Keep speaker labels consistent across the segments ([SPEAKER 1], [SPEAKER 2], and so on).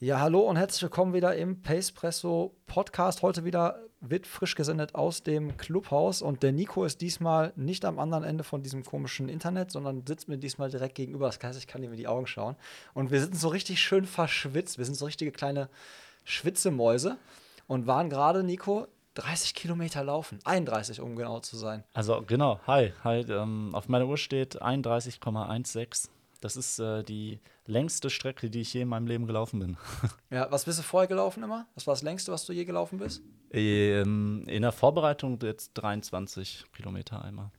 [SPEAKER 1] Ja, hallo und herzlich willkommen wieder im Pacepresso Podcast. Heute wieder wird frisch gesendet aus dem Clubhaus und der Nico ist diesmal nicht am anderen Ende von diesem komischen Internet, sondern sitzt mir diesmal direkt gegenüber. Das heißt, ich kann ihm in die Augen schauen. Und wir sitzen so richtig schön verschwitzt. Wir sind so richtige kleine Schwitzemäuse und waren gerade, Nico, 30 Kilometer laufen. 31, um genau zu sein.
[SPEAKER 2] Also genau, hi. hi ähm, auf meiner Uhr steht 31,16. Das ist äh, die längste Strecke, die ich je in meinem Leben gelaufen bin.
[SPEAKER 1] ja, was bist du vorher gelaufen immer? Was war das längste, was du je gelaufen bist?
[SPEAKER 2] Ähm, in der Vorbereitung jetzt 23 Kilometer einmal.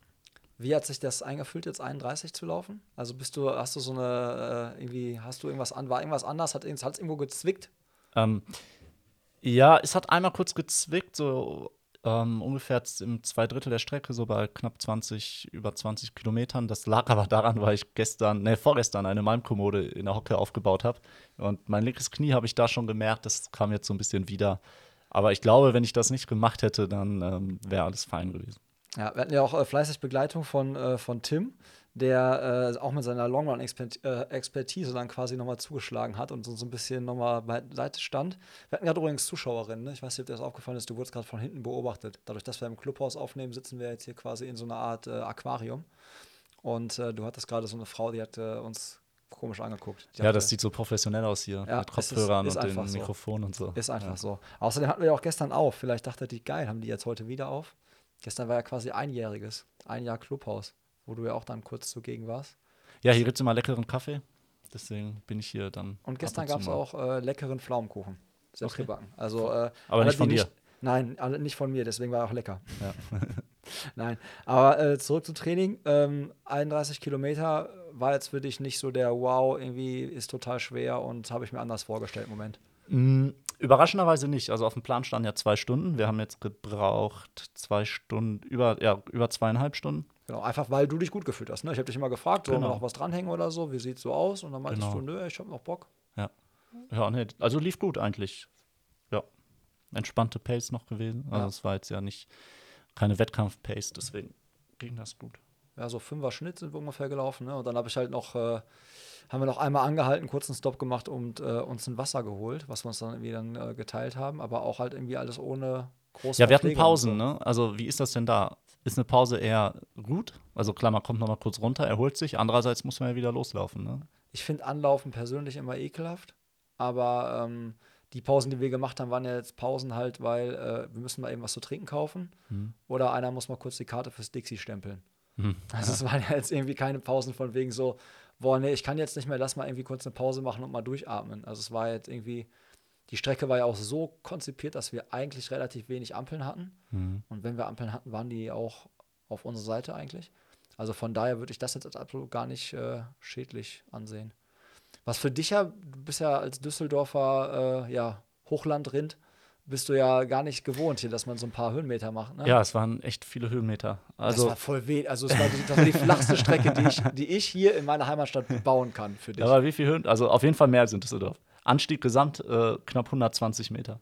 [SPEAKER 1] Wie hat sich das eingefühlt, jetzt 31 zu laufen? Also bist du, hast du so eine, äh, irgendwie, hast du irgendwas an, war irgendwas anders? Hat es irgendwo gezwickt?
[SPEAKER 2] Ähm, ja, es hat einmal kurz gezwickt, so ähm, ungefähr im zwei Drittel der Strecke, so bei knapp 20, über 20 Kilometern. Das lag aber daran, weil ich gestern, ne, vorgestern eine Malmkommode in der Hocke aufgebaut habe. Und mein linkes Knie habe ich da schon gemerkt, das kam jetzt so ein bisschen wieder. Aber ich glaube, wenn ich das nicht gemacht hätte, dann ähm, wäre alles fein gewesen.
[SPEAKER 1] Ja, wir hatten ja auch äh, fleißig Begleitung von, äh, von Tim der äh, auch mit seiner Longrun-Expertise dann quasi nochmal zugeschlagen hat und so, so ein bisschen nochmal beiseite stand. Wir hatten gerade übrigens Zuschauerinnen, ne? ich weiß nicht, ob dir das aufgefallen ist, du wurdest gerade von hinten beobachtet. Dadurch, dass wir im Clubhaus aufnehmen, sitzen wir jetzt hier quasi in so einer Art äh, Aquarium. Und äh, du hattest gerade so eine Frau, die hat äh, uns komisch angeguckt.
[SPEAKER 2] Die ja, das sieht so professionell aus hier
[SPEAKER 1] ja,
[SPEAKER 2] mit Kopfhörern
[SPEAKER 1] ist, ist
[SPEAKER 2] und dem
[SPEAKER 1] so.
[SPEAKER 2] Mikrofon und so.
[SPEAKER 1] Ist einfach ja. so. Außerdem hatten wir ja auch gestern auf. Vielleicht dachte die, geil, haben die jetzt heute wieder auf? Gestern war ja quasi einjähriges, ein Jahr Clubhaus wo du ja auch dann kurz zugegen warst.
[SPEAKER 2] Ja, hier gibt es immer leckeren Kaffee. Deswegen bin ich hier dann.
[SPEAKER 1] Und gestern gab es auch äh, leckeren Pflaumenkuchen. Selbst okay. gebacken. Also,
[SPEAKER 2] äh, aber nicht von dir. Nicht,
[SPEAKER 1] nein, nicht von mir, deswegen war er auch lecker. Ja. nein, aber äh, zurück zum Training. Ähm, 31 Kilometer war jetzt für dich nicht so der Wow, irgendwie ist total schwer und habe ich mir anders vorgestellt im Moment.
[SPEAKER 2] Mm, überraschenderweise nicht. Also auf dem Plan standen ja zwei Stunden. Wir haben jetzt gebraucht zwei Stunden, über, ja, über zweieinhalb Stunden.
[SPEAKER 1] Genau, einfach weil du dich gut gefühlt hast. Ne? Ich habe dich immer gefragt, sollen genau. wir noch was dranhängen oder so? Wie sieht es so aus? Und dann meintest genau. du, nö, ich habe noch Bock.
[SPEAKER 2] Ja. Ja, nee, also lief gut eigentlich. Ja. Entspannte Pace noch gewesen. Also es war jetzt ja nicht keine Wettkampf-Pace, deswegen ging das gut.
[SPEAKER 1] Ja, so fünfer Schnitt sind wir ungefähr gelaufen. Ne? Und dann habe ich halt noch, äh, haben wir noch einmal angehalten, kurzen Stop gemacht und äh, uns ein Wasser geholt, was wir uns dann irgendwie dann äh, geteilt haben, aber auch halt irgendwie alles ohne große
[SPEAKER 2] Ja, wir hatten Pausen, so. ne? Also wie ist das denn da? ist eine Pause eher gut. Also klar, man kommt noch mal kurz runter, erholt sich. Andererseits muss man ja wieder loslaufen. Ne?
[SPEAKER 1] Ich finde Anlaufen persönlich immer ekelhaft. Aber ähm, die Pausen, die wir gemacht haben, waren ja jetzt Pausen halt, weil äh, wir müssen mal eben was zu trinken kaufen. Mhm. Oder einer muss mal kurz die Karte fürs Dixie stempeln. Mhm. Also es waren ja jetzt irgendwie keine Pausen von wegen so, boah, nee, ich kann jetzt nicht mehr, lass mal irgendwie kurz eine Pause machen und mal durchatmen. Also es war jetzt irgendwie die Strecke war ja auch so konzipiert, dass wir eigentlich relativ wenig Ampeln hatten. Mhm. Und wenn wir Ampeln hatten, waren die auch auf unserer Seite eigentlich. Also von daher würde ich das jetzt als absolut gar nicht äh, schädlich ansehen. Was für dich ja, du bist ja als Düsseldorfer äh, ja, Hochlandrind, bist du ja gar nicht gewohnt hier, dass man so ein paar Höhenmeter macht. Ne?
[SPEAKER 2] Ja, es waren echt viele Höhenmeter. Also
[SPEAKER 1] das war voll weh. Also es war die, das war die flachste Strecke, die ich, die ich hier in meiner Heimatstadt bauen kann für dich.
[SPEAKER 2] Aber wie viele Höhen? Also auf jeden Fall mehr als in Düsseldorf. Anstieg gesamt äh, knapp 120 Meter.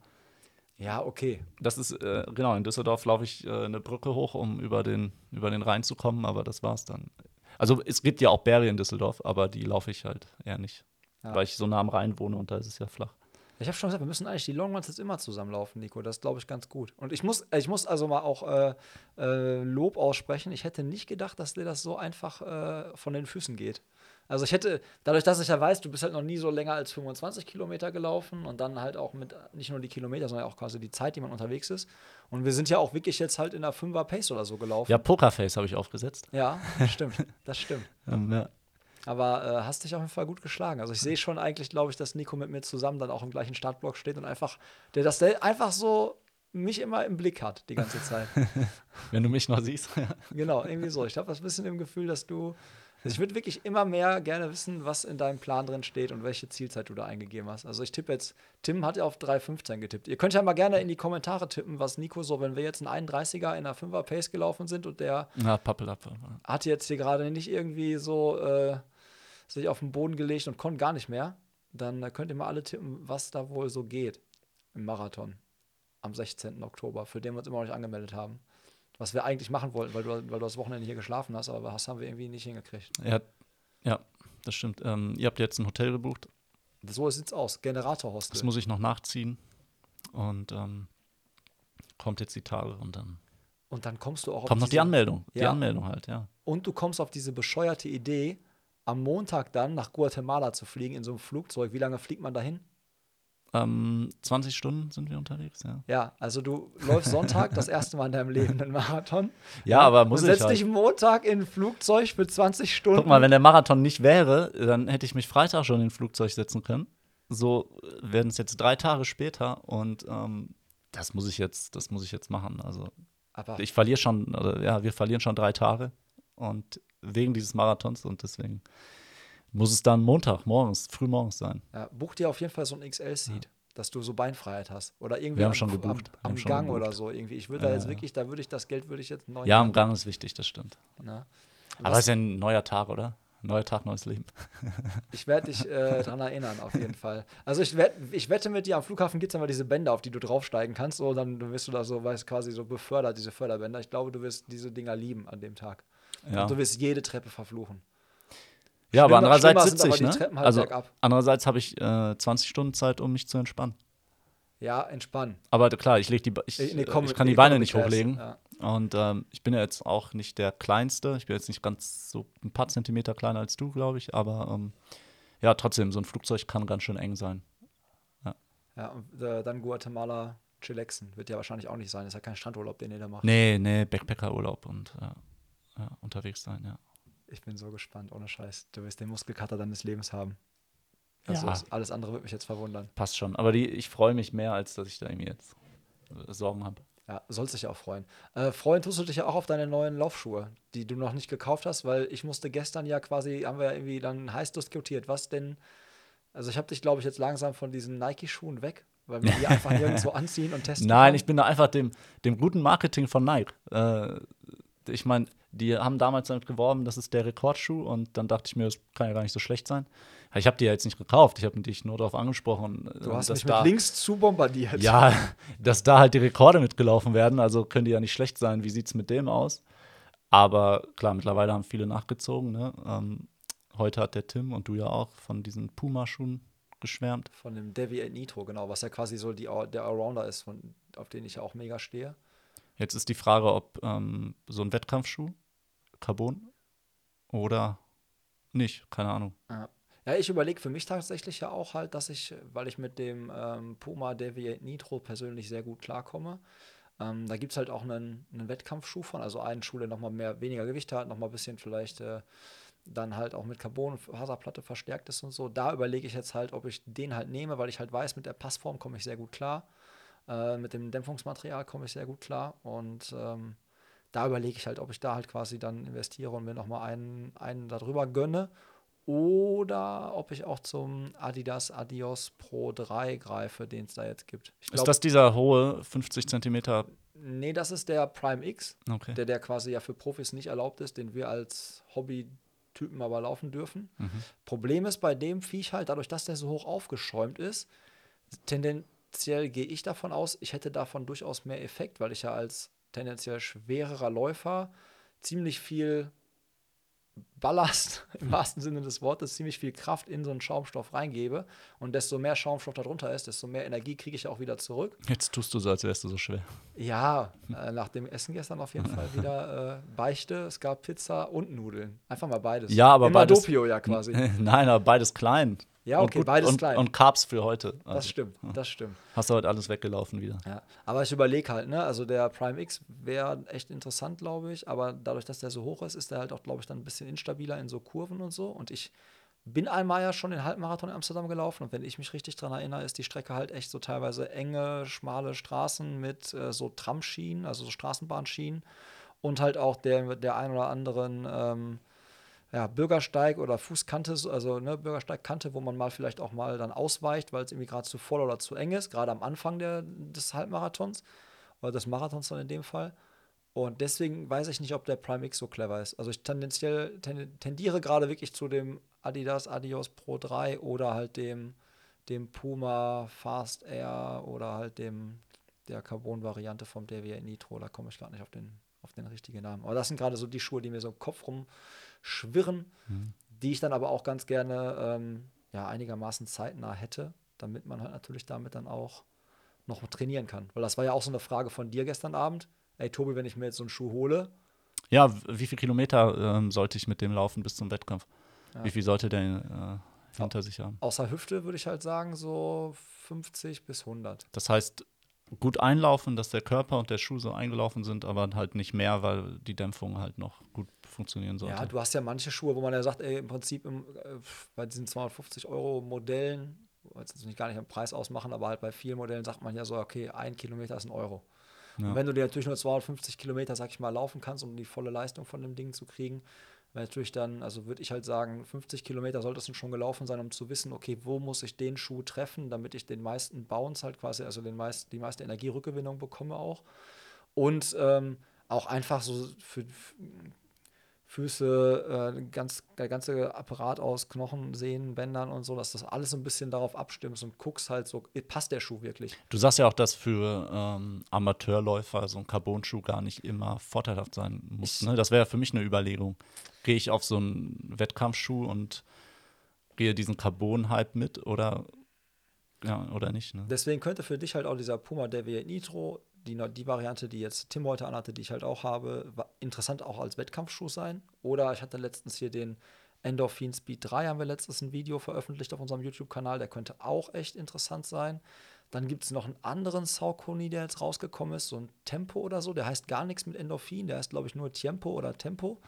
[SPEAKER 1] Ja, okay.
[SPEAKER 2] Das ist, äh, genau, in Düsseldorf laufe ich äh, eine Brücke hoch, um über den, über den Rhein zu kommen, aber das war's dann. Also es gibt ja auch Berge in Düsseldorf, aber die laufe ich halt eher nicht. Ja. Weil ich so nah am Rhein wohne und da ist es ja flach.
[SPEAKER 1] Ich habe schon gesagt, wir müssen eigentlich die Longruns jetzt immer zusammenlaufen, Nico. Das glaube ich ganz gut. Und ich muss, ich muss also mal auch äh, äh, Lob aussprechen. Ich hätte nicht gedacht, dass dir das so einfach äh, von den Füßen geht. Also ich hätte, dadurch, dass ich ja weiß, du bist halt noch nie so länger als 25 Kilometer gelaufen und dann halt auch mit nicht nur die Kilometer, sondern auch quasi die Zeit, die man unterwegs ist. Und wir sind ja auch wirklich jetzt halt in der 5er Pace oder so gelaufen.
[SPEAKER 2] Ja, Pokerface habe ich aufgesetzt.
[SPEAKER 1] Ja, stimmt. Das stimmt. um, ja. Aber äh, hast dich auf jeden Fall gut geschlagen. Also ich sehe schon eigentlich, glaube ich, dass Nico mit mir zusammen dann auch im gleichen Startblock steht und einfach, der das einfach so mich immer im Blick hat die ganze Zeit.
[SPEAKER 2] Wenn du mich noch siehst.
[SPEAKER 1] genau, irgendwie so. Ich habe das bisschen im Gefühl, dass du also ich würde wirklich immer mehr gerne wissen, was in deinem Plan drin steht und welche Zielzeit du da eingegeben hast. Also ich tippe jetzt, Tim hat ja auf 3,15 getippt. Ihr könnt ja mal gerne in die Kommentare tippen, was Nico so, wenn wir jetzt einen 31er in einer 5er Pace gelaufen sind und der
[SPEAKER 2] Na, Pappelappe.
[SPEAKER 1] hat jetzt hier gerade nicht irgendwie so äh, sich auf den Boden gelegt und konnte gar nicht mehr, dann könnt ihr mal alle tippen, was da wohl so geht im Marathon am 16. Oktober, für den wir uns immer noch nicht angemeldet haben was wir eigentlich machen wollten, weil du, weil du das Wochenende hier geschlafen hast, aber das haben wir irgendwie nicht hingekriegt.
[SPEAKER 2] Ja, ja das stimmt. Ähm, ihr habt jetzt ein Hotel gebucht.
[SPEAKER 1] So sieht's aus. Generatorhostel.
[SPEAKER 2] Das muss ich noch nachziehen. Und ähm, kommt jetzt die Tage und dann
[SPEAKER 1] und dann kommst du auch
[SPEAKER 2] kommt noch die
[SPEAKER 1] diese-
[SPEAKER 2] Anmeldung. Die
[SPEAKER 1] Ja.
[SPEAKER 2] Anmeldung halt, ja.
[SPEAKER 1] Und du kommst auf diese bescheuerte Idee, am Montag dann nach Guatemala zu fliegen in so einem Flugzeug. Wie lange fliegt man dahin?
[SPEAKER 2] Ähm, 20 Stunden sind wir unterwegs, ja.
[SPEAKER 1] Ja, also du läufst Sonntag das erste Mal in deinem Leben einen Marathon.
[SPEAKER 2] Ja, aber muss ich
[SPEAKER 1] setzt
[SPEAKER 2] halt.
[SPEAKER 1] dich Montag in ein Flugzeug für 20 Stunden.
[SPEAKER 2] Guck mal, wenn der Marathon nicht wäre, dann hätte ich mich Freitag schon in ein Flugzeug setzen können. So werden es jetzt drei Tage später und ähm, das muss ich jetzt, das muss ich jetzt machen. Also
[SPEAKER 1] Aber
[SPEAKER 2] ich verliere schon, oder ja, wir verlieren schon drei Tage und wegen dieses Marathons und deswegen muss es dann Montag morgens, früh morgens sein.
[SPEAKER 1] ja, buch dir auf jeden Fall so ein XL-Seat, dass du so Beinfreiheit hast. Oder irgendwie
[SPEAKER 2] Wir haben
[SPEAKER 1] am,
[SPEAKER 2] schon gebucht. Wir
[SPEAKER 1] am, am Gang oder so irgendwie. Ich würde
[SPEAKER 2] Ja,
[SPEAKER 1] da jetzt
[SPEAKER 2] ja.
[SPEAKER 1] wirklich, da würde ich das Geld würde ich jetzt neu
[SPEAKER 2] Ja, im Gang ist wichtig, das stimmt.
[SPEAKER 1] Ne?
[SPEAKER 2] Aber es ist ja ein neuer Tag, oder? Neuer Tag, neues Leben.
[SPEAKER 1] Ich werde dich äh, daran erinnern, auf jeden Fall. Also ich, wett, ich wette mit dir, am Flughafen gibt es immer diese Bänder, auf die du draufsteigen kannst. So, dann wirst du da so, weißt quasi so befördert, diese Förderbänder. Ich glaube, du wirst diese Dinger lieben an dem Tag.
[SPEAKER 2] Ja,
[SPEAKER 1] Und du wirst jede Treppe verfluchen.
[SPEAKER 2] Ja aber andererseits sitze ich,
[SPEAKER 1] die
[SPEAKER 2] ne?
[SPEAKER 1] Halt
[SPEAKER 2] Also
[SPEAKER 1] bergab.
[SPEAKER 2] andererseits habe ich äh, 20 Stunden Zeit, um mich zu entspannen.
[SPEAKER 1] Ja, entspannen.
[SPEAKER 2] Aber klar, ich, leg die, ich, äh,
[SPEAKER 1] Economy-
[SPEAKER 2] ich kann die
[SPEAKER 1] in
[SPEAKER 2] Beine nicht hochlegen.
[SPEAKER 1] Ja.
[SPEAKER 2] Und ähm, ich bin ja jetzt auch nicht der Kleinste. Ich bin jetzt nicht ganz so ein paar Zentimeter kleiner als du, glaube ich. Aber ähm, ja, trotzdem, so ein Flugzeug kann ganz schön eng sein.
[SPEAKER 1] Ja, und äh, dann Guatemala, Chillaxen. Wird ja wahrscheinlich auch nicht sein. Ist ja kein Strandurlaub, den ihr da macht.
[SPEAKER 2] Nee, nee, Backpackerurlaub und ja, ja, unterwegs sein, ja.
[SPEAKER 1] Ich bin so gespannt, ohne Scheiß. Du wirst den Muskelkater deines Lebens haben. Also
[SPEAKER 2] Ja.
[SPEAKER 1] alles andere wird mich jetzt verwundern.
[SPEAKER 2] Passt schon. Aber die, ich freue mich mehr, als dass ich da irgendwie jetzt äh, Sorgen habe.
[SPEAKER 1] Ja, sollst dich auch freuen. Äh, freuen tust du dich ja auch auf deine neuen Laufschuhe, die du noch nicht gekauft hast, weil ich musste gestern ja quasi, haben wir ja irgendwie dann heiß diskutiert, was denn, also ich habe dich, glaube ich, jetzt langsam von diesen Nike-Schuhen weg, weil wir die einfach nirgendwo anziehen und testen
[SPEAKER 2] Nein,
[SPEAKER 1] kann.
[SPEAKER 2] ich bin da einfach dem, dem guten Marketing von Nike. Äh, ich meine, die haben damals damit geworben, das ist der Rekordschuh und dann dachte ich mir, das kann ja gar nicht so schlecht sein. Ich habe die ja jetzt nicht gekauft, ich habe dich nur darauf angesprochen.
[SPEAKER 1] Du hast
[SPEAKER 2] dass
[SPEAKER 1] mich
[SPEAKER 2] da,
[SPEAKER 1] mit links zu bombardiert.
[SPEAKER 2] Ja, dass da halt die Rekorde mitgelaufen werden, also können die ja nicht schlecht sein. Wie sieht es mit dem aus? Aber klar, mittlerweile haben viele nachgezogen. Ne? Ähm, heute hat der Tim und du ja auch von diesen Puma-Schuhen geschwärmt.
[SPEAKER 1] Von dem Deviate Nitro, genau, was ja quasi so die, der Allrounder ist, von, auf den ich ja auch mega stehe.
[SPEAKER 2] Jetzt ist die Frage, ob ähm, so ein Wettkampfschuh, Carbon oder nicht, keine Ahnung.
[SPEAKER 1] Ja, ja ich überlege für mich tatsächlich ja auch halt, dass ich, weil ich mit dem ähm, Puma Deviate Nitro persönlich sehr gut klarkomme, ähm, da gibt es halt auch einen, einen Wettkampfschuh von, also einen Schuh, der nochmal mehr, weniger Gewicht hat, nochmal ein bisschen vielleicht äh, dann halt auch mit Carbon und Faserplatte verstärkt ist und so. Da überlege ich jetzt halt, ob ich den halt nehme, weil ich halt weiß, mit der Passform komme ich sehr gut klar. Äh, mit dem Dämpfungsmaterial komme ich sehr gut klar. Und ähm, da überlege ich halt, ob ich da halt quasi dann investiere und mir nochmal einen, einen darüber gönne. Oder ob ich auch zum Adidas Adios Pro 3 greife, den es da jetzt gibt. Ich
[SPEAKER 2] ist
[SPEAKER 1] glaub,
[SPEAKER 2] das dieser hohe 50 Zentimeter?
[SPEAKER 1] Nee, das ist der Prime X,
[SPEAKER 2] Okay.
[SPEAKER 1] der, der quasi ja für Profis nicht erlaubt ist, den wir als Hobbytypen aber laufen dürfen.
[SPEAKER 2] Mhm.
[SPEAKER 1] Problem ist bei dem Viech halt, dadurch, dass der so hoch aufgeschäumt ist, tendenziell gehe ich davon aus, ich hätte davon durchaus mehr Effekt, weil ich ja als tendenziell schwererer Läufer ziemlich viel Ballast im wahrsten Sinne des Wortes, ziemlich viel Kraft in so einen Schaumstoff reingebe. Und desto mehr Schaumstoff da drunter ist, desto mehr Energie kriege ich auch wieder zurück.
[SPEAKER 2] Jetzt tust du so, als wärst du so schwer.
[SPEAKER 1] Ja, äh, nach dem Essen gestern auf jeden Fall wieder äh, Beichte. Es gab Pizza und Nudeln. Einfach mal beides.
[SPEAKER 2] Ja, aber
[SPEAKER 1] Immer
[SPEAKER 2] beides-
[SPEAKER 1] Doppio ja quasi.
[SPEAKER 2] Nein, aber beides klein.
[SPEAKER 1] Ja,
[SPEAKER 2] Und
[SPEAKER 1] okay,
[SPEAKER 2] gut-
[SPEAKER 1] beides
[SPEAKER 2] und,
[SPEAKER 1] klein.
[SPEAKER 2] Und Carbs für heute.
[SPEAKER 1] das
[SPEAKER 2] Also,
[SPEAKER 1] stimmt, das stimmt.
[SPEAKER 2] Hast du heute alles weggelaufen wieder.
[SPEAKER 1] Ja. Aber ich überlege halt, ne, also der Prime X wäre echt interessant, glaube ich, aber dadurch, dass der so hoch ist, ist der halt auch, glaube ich, dann ein bisschen instabiler in so Kurven und so. Und ich bin einmal ja schon den Halbmarathon in Amsterdam gelaufen und wenn ich mich richtig dran erinnere, ist die Strecke halt echt so teilweise enge, schmale Straßen mit äh, so Tramschienen, also so Straßenbahnschienen und halt auch der, der ein oder anderen ähm, ja, Bürgersteig oder Fußkante, so- also ne, Bürgersteigkante, wo man mal vielleicht auch mal dann ausweicht, weil es irgendwie gerade zu voll oder zu eng ist, gerade am Anfang der, des Halbmarathons oder des Marathons dann in dem Fall. Und deswegen weiß ich nicht, ob der Prime X so clever ist. Also ich tendenziell ten, tendiere gerade wirklich zu dem Adidas Adios Pro 3 oder halt dem, dem Puma Fast Air oder halt dem der Carbon-Variante vom Deviate Nitro. Da komme ich gerade nicht auf den, auf den richtigen Namen. Aber das sind gerade so die Schuhe, die mir so im Kopf rumschwirren, die ich dann aber auch ganz gerne ähm, ja einigermaßen zeitnah hätte, damit man halt natürlich damit dann auch noch trainieren kann. Weil das war ja auch so eine Frage von dir gestern Abend. Ey, Tobi, wenn ich mir jetzt so einen Schuh hole.
[SPEAKER 2] Ja, wie viele Kilometer ähm, sollte ich mit dem laufen bis zum Wettkampf? Ja. Wie viel sollte der äh, hinter sich haben?
[SPEAKER 1] Außer Hüfte würde ich halt sagen, so 50 bis 100.
[SPEAKER 2] Das heißt, gut einlaufen, dass der Körper und der Schuh so eingelaufen sind, aber halt nicht mehr, weil die Dämpfung halt noch gut funktionieren sollte.
[SPEAKER 1] Ja, du hast ja manche Schuhe, wo man ja sagt, ey, im Prinzip im, äh, bei diesen 250 Euro Modellen, jetzt nicht gar nicht am Preis ausmachen, aber halt bei vielen Modellen sagt man ja so, okay, ein Kilometer ist ein Euro. Ja. Und wenn du dir natürlich nur 250 Kilometer, sag ich mal, laufen kannst, um die volle Leistung von dem Ding zu kriegen, weil natürlich dann, also würde ich halt sagen, 50 Kilometer sollte es schon gelaufen sein, um zu wissen, okay, wo muss ich den Schuh treffen, damit ich den meisten Bounce halt quasi, also den meist, die meiste Energierückgewinnung bekomme auch. Und ähm, auch einfach so für, Füße, äh, ganz, der ganze Apparat aus Knochen, Sehnen, Bändern und so, dass das alles ein bisschen darauf abstimmt und guckst halt so, passt der Schuh wirklich.
[SPEAKER 2] Du sagst ja auch, dass für ähm, Amateurläufer so ein Carbon-Schuh gar nicht immer vorteilhaft sein muss. Ne? Das wäre für mich eine Überlegung. Gehe ich auf so einen Wettkampfschuh und gehe diesen Carbon-Hype mit oder, ja, oder nicht? Ne?
[SPEAKER 1] Deswegen könnte für dich halt auch dieser Puma Deviate Nitro die, die Variante, die jetzt Tim heute anhatte, die ich halt auch habe, interessant auch als Wettkampfschuh sein. Oder ich hatte letztens hier den Endorphin Speed 3, haben wir letztens ein Video veröffentlicht auf unserem YouTube-Kanal, der könnte auch echt interessant sein. Dann gibt es noch einen anderen Saucony, der jetzt rausgekommen ist, so ein Tempo oder so. Der heißt gar nichts mit Endorphin, der heißt, glaube ich, nur Tempo oder Tempo.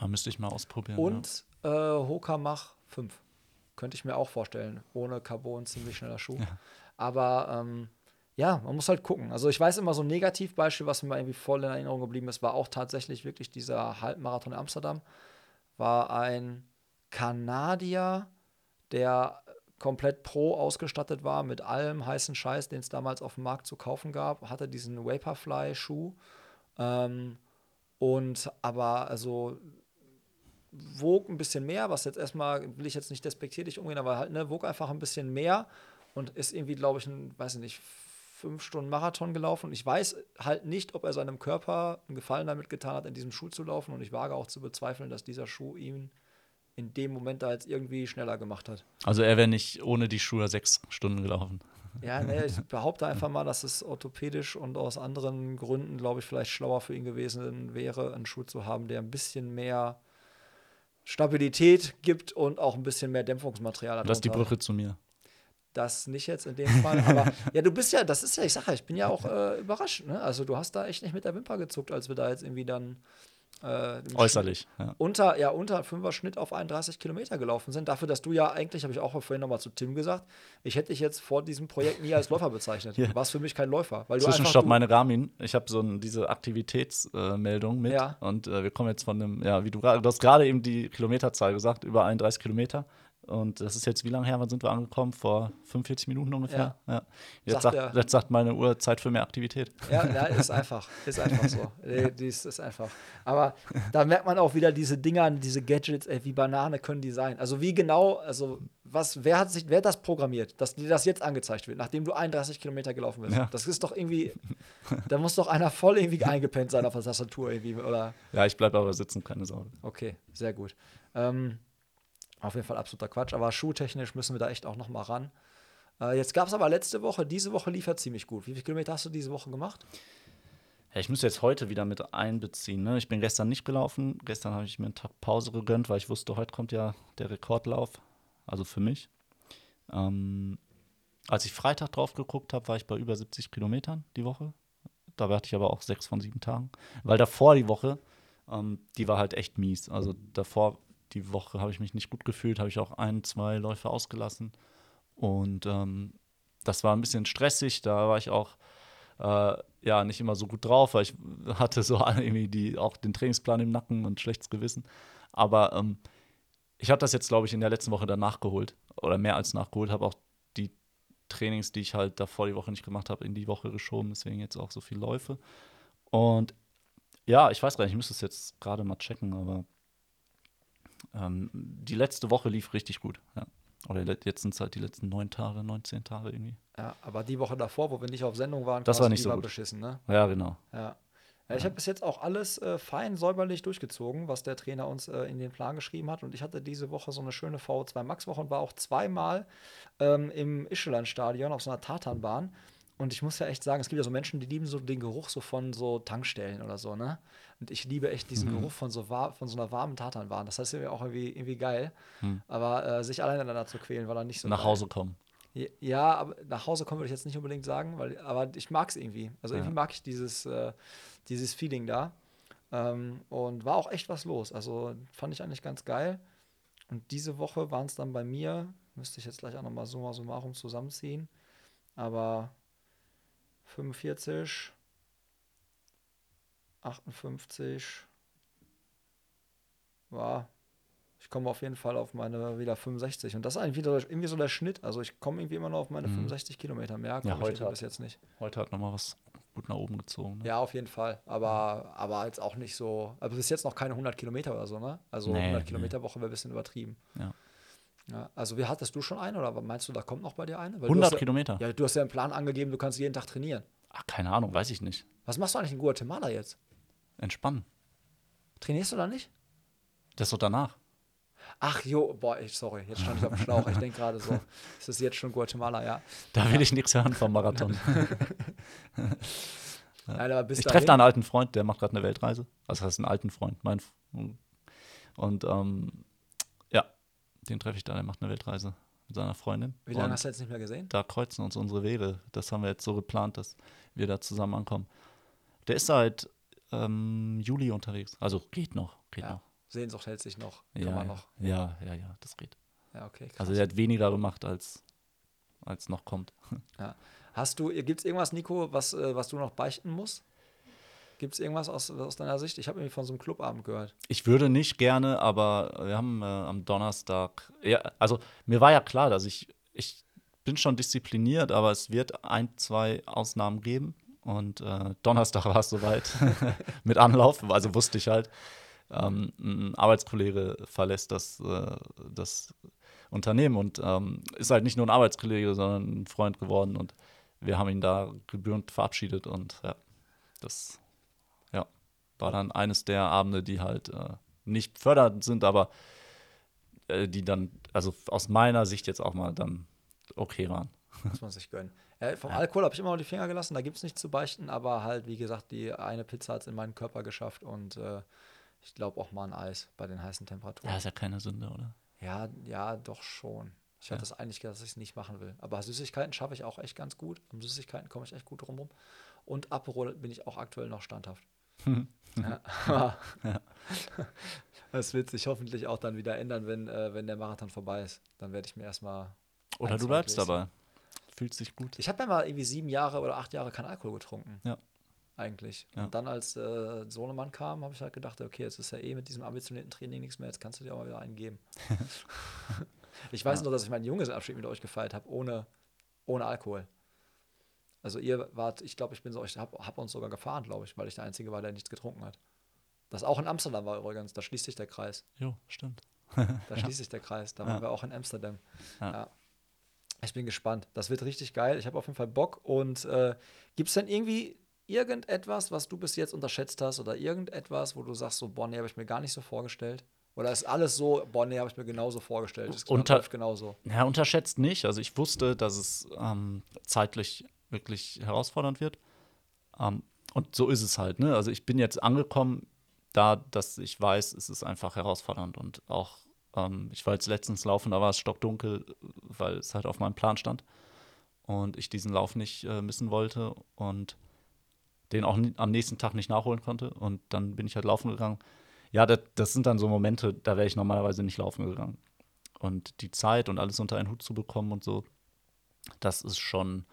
[SPEAKER 2] Ja, müsste ich mal ausprobieren.
[SPEAKER 1] Und ja. äh, Hoka Mach 5. Könnte ich mir auch vorstellen. Ohne Carbon, ziemlich schneller Schuh. Ja. Aber ähm, ja, man muss halt gucken. Also ich weiß immer so ein Negativbeispiel, was mir irgendwie voll in Erinnerung geblieben ist, war auch tatsächlich wirklich dieser Halbmarathon in Amsterdam. War ein Kanadier, der komplett pro ausgestattet war mit allem heißen Scheiß, den es damals auf dem Markt zu kaufen gab, hatte diesen Vaporfly-Schuh ähm, und aber also wog ein bisschen mehr, was jetzt erstmal, will ich jetzt nicht despektierlich umgehen, aber halt, ne, wog einfach ein bisschen mehr und ist irgendwie, glaube ich, ein, weiß ich nicht, fünf Stunden Marathon gelaufen und ich weiß halt nicht, ob er seinem Körper einen Gefallen damit getan hat, in diesem Schuh zu laufen und ich wage auch zu bezweifeln, dass dieser Schuh ihn in dem Moment da jetzt irgendwie schneller gemacht hat.
[SPEAKER 2] Also er wäre nicht ohne die Schuhe sechs Stunden gelaufen.
[SPEAKER 1] Ja, ne, ich behaupte einfach mal, dass es orthopädisch und aus anderen Gründen, glaube ich, vielleicht schlauer für ihn gewesen wäre, einen Schuh zu haben, der ein bisschen mehr Stabilität gibt und auch ein bisschen mehr Dämpfungsmaterial
[SPEAKER 2] hat. Das ist die Brücke zu mir
[SPEAKER 1] das nicht jetzt in dem Fall. Aber ja, du bist ja, das ist ja, ich sage ja, ich bin ja auch äh, überrascht. Ne? Also du hast da echt nicht mit der Wimper gezuckt, als wir da jetzt irgendwie dann
[SPEAKER 2] äh, äußerlich
[SPEAKER 1] ja. unter ja unter Fünfer Schnitt auf 31 Kilometer gelaufen sind. Dafür, dass du ja eigentlich, habe ich auch vorhin nochmal zu Tim gesagt, ich hätte dich jetzt vor diesem Projekt nie als Läufer bezeichnet. Ja. Du warst für mich kein Läufer.
[SPEAKER 2] Weil Zwischenstopp, meine Ramin. Ich habe so ein, diese Aktivitätsmeldung äh, mit ja. und äh, wir kommen jetzt von einem, ja, wie du, du hast gerade eben die Kilometerzahl gesagt, über 31 Kilometer. Und das ist jetzt wie lange her? Wann sind wir angekommen? Vor 45 Minuten ungefähr. Ja. ja. Jetzt, sagt, sagt, jetzt sagt meine Uhr Zeit für mehr Aktivität.
[SPEAKER 1] Ja, ja ist einfach. Ist einfach so. Dies ist einfach. Aber da merkt man auch wieder diese Dinger, diese Gadgets, ey, wie Banane können die sein. Also wie genau, also was, wer hat sich, wer hat das programmiert, dass dir das jetzt angezeigt wird, nachdem du 31 Kilometer gelaufen bist? Ja. Das ist doch irgendwie, da muss doch einer voll irgendwie eingepennt sein auf der Tastatur irgendwie, oder?
[SPEAKER 2] Ja, ich bleibe aber sitzen, keine Sorge.
[SPEAKER 1] Okay, sehr gut. Ähm, auf jeden Fall absoluter Quatsch. Aber schuhtechnisch müssen wir da echt auch noch mal ran. Äh, jetzt gab es aber letzte Woche, diese Woche lief er ziemlich gut. Wie viele Kilometer hast du diese Woche gemacht?
[SPEAKER 2] Ja, ich muss jetzt heute wieder mit einbeziehen. Ne? Ich bin gestern nicht gelaufen. Gestern habe ich mir einen Tag Pause gegönnt, weil ich wusste, heute kommt ja der Rekordlauf. Also für mich. Ähm, als ich Freitag drauf geguckt habe, war ich bei über 70 Kilometern die Woche. Da hatte ich aber auch sechs von sieben Tagen. Weil davor die Woche, ähm, die war halt echt mies. Also davor die Woche habe ich mich nicht gut gefühlt, habe ich auch ein, zwei Läufe ausgelassen. Und ähm, das war ein bisschen stressig, da war ich auch äh, ja nicht immer so gut drauf, weil ich hatte so irgendwie die, auch den Trainingsplan im Nacken und schlechtes Gewissen. Aber ähm, ich habe das jetzt, glaube ich, in der letzten Woche dann nachgeholt oder mehr als nachgeholt, habe auch die Trainings, die ich halt davor die Woche nicht gemacht habe, in die Woche geschoben, deswegen jetzt auch so viel Läufe. Und ja, ich weiß gar nicht, ich müsste es jetzt gerade mal checken, aber ähm, die letzte Woche lief richtig gut. Ja. Oder jetzt sind es halt die letzten neun Tage, 19 Tage irgendwie.
[SPEAKER 1] Ja, aber die Woche davor, wo wir nicht auf Sendung waren,
[SPEAKER 2] das war nicht so gut.
[SPEAKER 1] beschissen, ne?
[SPEAKER 2] Ja, genau.
[SPEAKER 1] Ja. Ja, ich habe bis jetzt auch alles äh, fein säuberlich durchgezogen, was der Trainer uns äh, in den Plan geschrieben hat. Und ich hatte diese Woche so eine schöne VO2 Max-Woche und war auch zweimal ähm, im Ischeland-Stadion auf so einer Tatanbahn. Und ich muss ja echt sagen, es gibt ja so Menschen, die lieben so den Geruch so von so Tankstellen oder so, ne? Und ich liebe echt diesen mhm. Geruch von so, von so einer warmen Tatanbahn. Das heißt ja auch irgendwie, irgendwie geil. Mhm. Aber äh, sich alleine dann zu quälen, war dann nicht so.
[SPEAKER 2] Nach geil. Hause kommen.
[SPEAKER 1] Ja, aber nach Hause kommen würde ich jetzt nicht unbedingt sagen, weil, aber ich mag es irgendwie. Also ja. irgendwie mag ich dieses, äh, dieses Feeling da. Ähm, und war auch echt was los. Also fand ich eigentlich ganz geil. Und diese Woche waren es dann bei mir, müsste ich jetzt gleich auch nochmal summa summarum zusammenziehen, aber 45, 58, war ich komme auf jeden Fall auf meine wieder 65. Und das ist eigentlich wieder irgendwie so der Schnitt. Also ich komme irgendwie immer noch auf meine mhm. 65 Kilometer. Mehr
[SPEAKER 2] ja, heute hat, bis jetzt nicht. Heute hat nochmal was gut nach oben gezogen.
[SPEAKER 1] Ne? Ja, auf jeden Fall. Aber, aber jetzt auch nicht so. Also bis jetzt noch keine 100 Kilometer oder so, ne? Also nee, 100 Kilometer Woche wäre ein bisschen übertrieben.
[SPEAKER 2] Ja.
[SPEAKER 1] Ja. Also wie hattest du schon einen oder meinst du, da kommt noch bei dir eine?
[SPEAKER 2] Weil 100
[SPEAKER 1] ja,
[SPEAKER 2] Kilometer?
[SPEAKER 1] Ja, du hast ja einen Plan angegeben, du kannst jeden Tag trainieren.
[SPEAKER 2] Ach, keine Ahnung, weiß ich nicht.
[SPEAKER 1] Was machst du eigentlich in Guatemala jetzt?
[SPEAKER 2] Entspannen.
[SPEAKER 1] Trainierst du da nicht?
[SPEAKER 2] Das so danach.
[SPEAKER 1] Ach jo, boah, ich, sorry, jetzt stand ich auf dem Schlauch. Ich denke gerade so, es ist jetzt schon Guatemala, ja.
[SPEAKER 2] Da will
[SPEAKER 1] ja.
[SPEAKER 2] ich nichts hören vom Marathon. Nein, ich treffe da einen alten Freund, der macht gerade eine Weltreise. Also das heißt einen alten Freund, mein und ähm, den treffe ich da, der macht eine Weltreise mit seiner Freundin.
[SPEAKER 1] Wie lange hast du jetzt nicht mehr gesehen?
[SPEAKER 2] Da kreuzen uns unsere Wege. Das haben wir jetzt so geplant, dass wir da zusammen ankommen. Der ist seit ähm, Juli unterwegs. Also geht noch, geht
[SPEAKER 1] ja.
[SPEAKER 2] noch.
[SPEAKER 1] Sehnsucht hält sich noch.
[SPEAKER 2] Ja,
[SPEAKER 1] man noch.
[SPEAKER 2] Ja, ja, ja, das geht.
[SPEAKER 1] Ja, okay.
[SPEAKER 2] Krass. Also er hat weniger gemacht, als, als noch kommt.
[SPEAKER 1] Ja. Hast du, gibt es irgendwas, Nico, was, äh, was du noch beichten musst? Gibt es irgendwas aus, aus deiner Sicht? Ich habe irgendwie von so einem Clubabend gehört.
[SPEAKER 2] Ich würde nicht gerne, aber wir haben äh, am Donnerstag, ja, also mir war ja klar, dass ich, ich bin schon diszipliniert, aber es wird ein, zwei Ausnahmen geben. Und äh, Donnerstag war es soweit mit Anlauf, also wusste ich halt ähm, ein Arbeitskollege verlässt das, äh, das Unternehmen und ähm, ist halt nicht nur ein Arbeitskollege, sondern ein Freund geworden und wir haben ihn da gebührend verabschiedet und ja, das war dann eines der Abende, die halt äh, nicht fördernd sind, aber äh, die dann, also aus meiner Sicht jetzt auch mal dann okay waren.
[SPEAKER 1] Muss man sich gönnen. Äh, vom ja. Alkohol habe ich immer noch die Finger gelassen, da gibt es nichts zu beichten, aber halt, wie gesagt, die eine Pizza hat es in meinen Körper geschafft und äh, ich glaube auch mal ein Eis bei den heißen Temperaturen.
[SPEAKER 2] Ja, ist ja keine Sünde, oder?
[SPEAKER 1] Ja, ja, doch schon. Ich hatte ja. das eigentlich gedacht, dass ich es nicht machen will. Aber Süßigkeiten schaffe ich auch echt ganz gut. Um Süßigkeiten komme ich echt gut rum. Und Aperol bin ich auch aktuell noch standhaft. Ja. Das wird sich hoffentlich auch dann wieder ändern, wenn, äh, wenn der Marathon vorbei ist. Dann werde ich mir erstmal.
[SPEAKER 2] Oder du bleibst dabei. Fühlt sich gut.
[SPEAKER 1] Ich habe ja mal irgendwie sieben Jahre oder acht Jahre keinen Alkohol getrunken.
[SPEAKER 2] Ja
[SPEAKER 1] eigentlich. Ja. Und dann, als äh, Sohnemann kam, habe ich halt gedacht, okay, jetzt ist ja eh mit diesem ambitionierten Training nichts mehr, jetzt kannst du dir auch mal wieder einen geben. ich weiß ja. nur, dass ich meinen Junggesellenabschied mit euch gefeiert habe, ohne, ohne Alkohol. Also ihr wart, ich glaube, ich bin so, ich habe hab uns sogar gefahren, glaube ich, weil ich der Einzige war, der nichts getrunken hat. Das auch in Amsterdam war übrigens, da schließt sich der Kreis.
[SPEAKER 2] Jo, stimmt.
[SPEAKER 1] da schließt sich der Kreis, da waren wir auch in Amsterdam. ja. Ich bin gespannt. Das wird richtig geil. Ich habe auf jeden Fall Bock. Und äh, gibt es denn irgendwie irgendetwas, was du bis jetzt unterschätzt hast oder irgendetwas, wo du sagst, so, boah, nee, habe ich mir gar nicht so vorgestellt? Oder ist alles so, boah, nee, habe ich mir genauso vorgestellt? Das
[SPEAKER 2] Unter genauso. Ja, unterschätzt nicht. Also ich wusste, dass es ähm, zeitlich wirklich herausfordernd wird. Ähm, und so ist es halt. Ne? Also ich bin jetzt angekommen, da, dass ich weiß, es ist einfach herausfordernd. Und auch, ähm, ich war jetzt letztens laufen, da war es stockdunkel, weil es halt auf meinem Plan stand. Und ich diesen Lauf nicht äh, missen wollte. Und den auch am nächsten Tag nicht nachholen konnte. Und dann bin ich halt laufen gegangen. Ja, das, das sind dann so Momente, da wäre ich normalerweise nicht laufen gegangen. Und die Zeit und alles unter einen Hut zu bekommen und so, das ist schon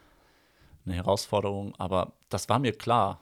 [SPEAKER 2] eine Herausforderung. Aber das war mir klar.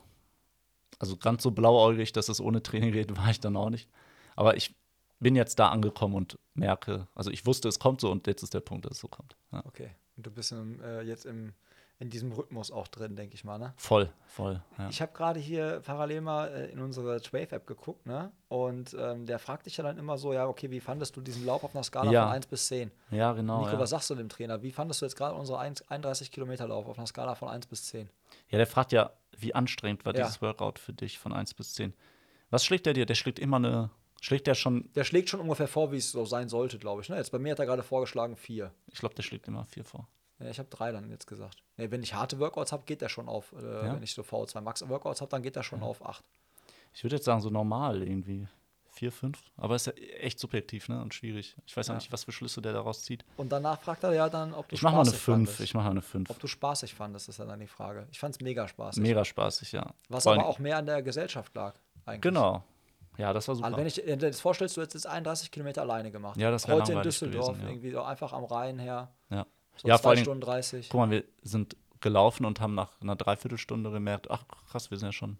[SPEAKER 2] Also ganz so blauäugig, dass es ohne Training geht, war ich dann auch nicht. Aber ich bin jetzt da angekommen und merke, also ich wusste, es kommt so und jetzt ist der Punkt, dass es so kommt. Ja.
[SPEAKER 1] Okay. Und du bist im, äh, jetzt im in diesem Rhythmus auch drin, denke ich mal. Ne?
[SPEAKER 2] Voll, voll.
[SPEAKER 1] Ja. Ich habe gerade hier parallel mal äh, in unsere Wave-App geguckt, ne? Und ähm, der fragt dich ja dann immer so: Ja, okay, wie fandest du diesen Lauf auf einer Skala ja. von 1 bis 10?
[SPEAKER 2] Ja, genau.
[SPEAKER 1] Nico,
[SPEAKER 2] ja.
[SPEAKER 1] was sagst du dem Trainer? Wie fandest du jetzt gerade unseren 31 Kilometer Lauf auf einer Skala von 1 bis 10?
[SPEAKER 2] Ja, der fragt ja, Wie anstrengend war dieses Workout für dich von 1 bis 10? Was schlägt der dir? Der schlägt immer eine. Schlägt der schon.
[SPEAKER 1] Der schlägt schon ungefähr vor, wie es so sein sollte, glaube ich. Ne? Jetzt bei mir hat er gerade vorgeschlagen vier.
[SPEAKER 2] Ich glaube, der schlägt immer 4 vor.
[SPEAKER 1] Ja, ich habe drei dann jetzt gesagt. Nee, wenn ich harte Workouts habe, geht der schon auf. Äh,
[SPEAKER 2] Ja?
[SPEAKER 1] Wenn ich so VO2 Max Workouts habe, dann geht der schon auf acht.
[SPEAKER 2] Ich würde jetzt sagen, so normal irgendwie. 4, 5. Aber ist ja echt subjektiv, ne? Und schwierig. Ich weiß ja
[SPEAKER 1] Ja.
[SPEAKER 2] nicht, was für Schlüsse der daraus zieht.
[SPEAKER 1] Und danach fragt er ja dann, ob du
[SPEAKER 2] Ich mache mal eine
[SPEAKER 1] spaßig
[SPEAKER 2] 5.
[SPEAKER 1] fandest.
[SPEAKER 2] Ich mache mal eine 5.
[SPEAKER 1] Ob du spaßig fandest, ist ja dann die Frage. Ich fand es mega spaßig.
[SPEAKER 2] Mega spaßig, ja.
[SPEAKER 1] Was
[SPEAKER 2] Vor
[SPEAKER 1] aber auch mehr an der Gesellschaft lag. Eigentlich.
[SPEAKER 2] Genau. Ja, das war super.
[SPEAKER 1] Also wenn ich dir das vorstellst, du hättest jetzt 31 Kilometer alleine gemacht.
[SPEAKER 2] Ja, das wär
[SPEAKER 1] Heute in Düsseldorf,
[SPEAKER 2] gewesen, ja.
[SPEAKER 1] irgendwie so einfach am Rhein her.
[SPEAKER 2] ja.
[SPEAKER 1] So
[SPEAKER 2] Ja,
[SPEAKER 1] zwei
[SPEAKER 2] vor allem-
[SPEAKER 1] Stunden 30.
[SPEAKER 2] Guck mal, wir sind gelaufen und haben nach einer Dreiviertelstunde gemerkt, ach krass, wir sind ja schon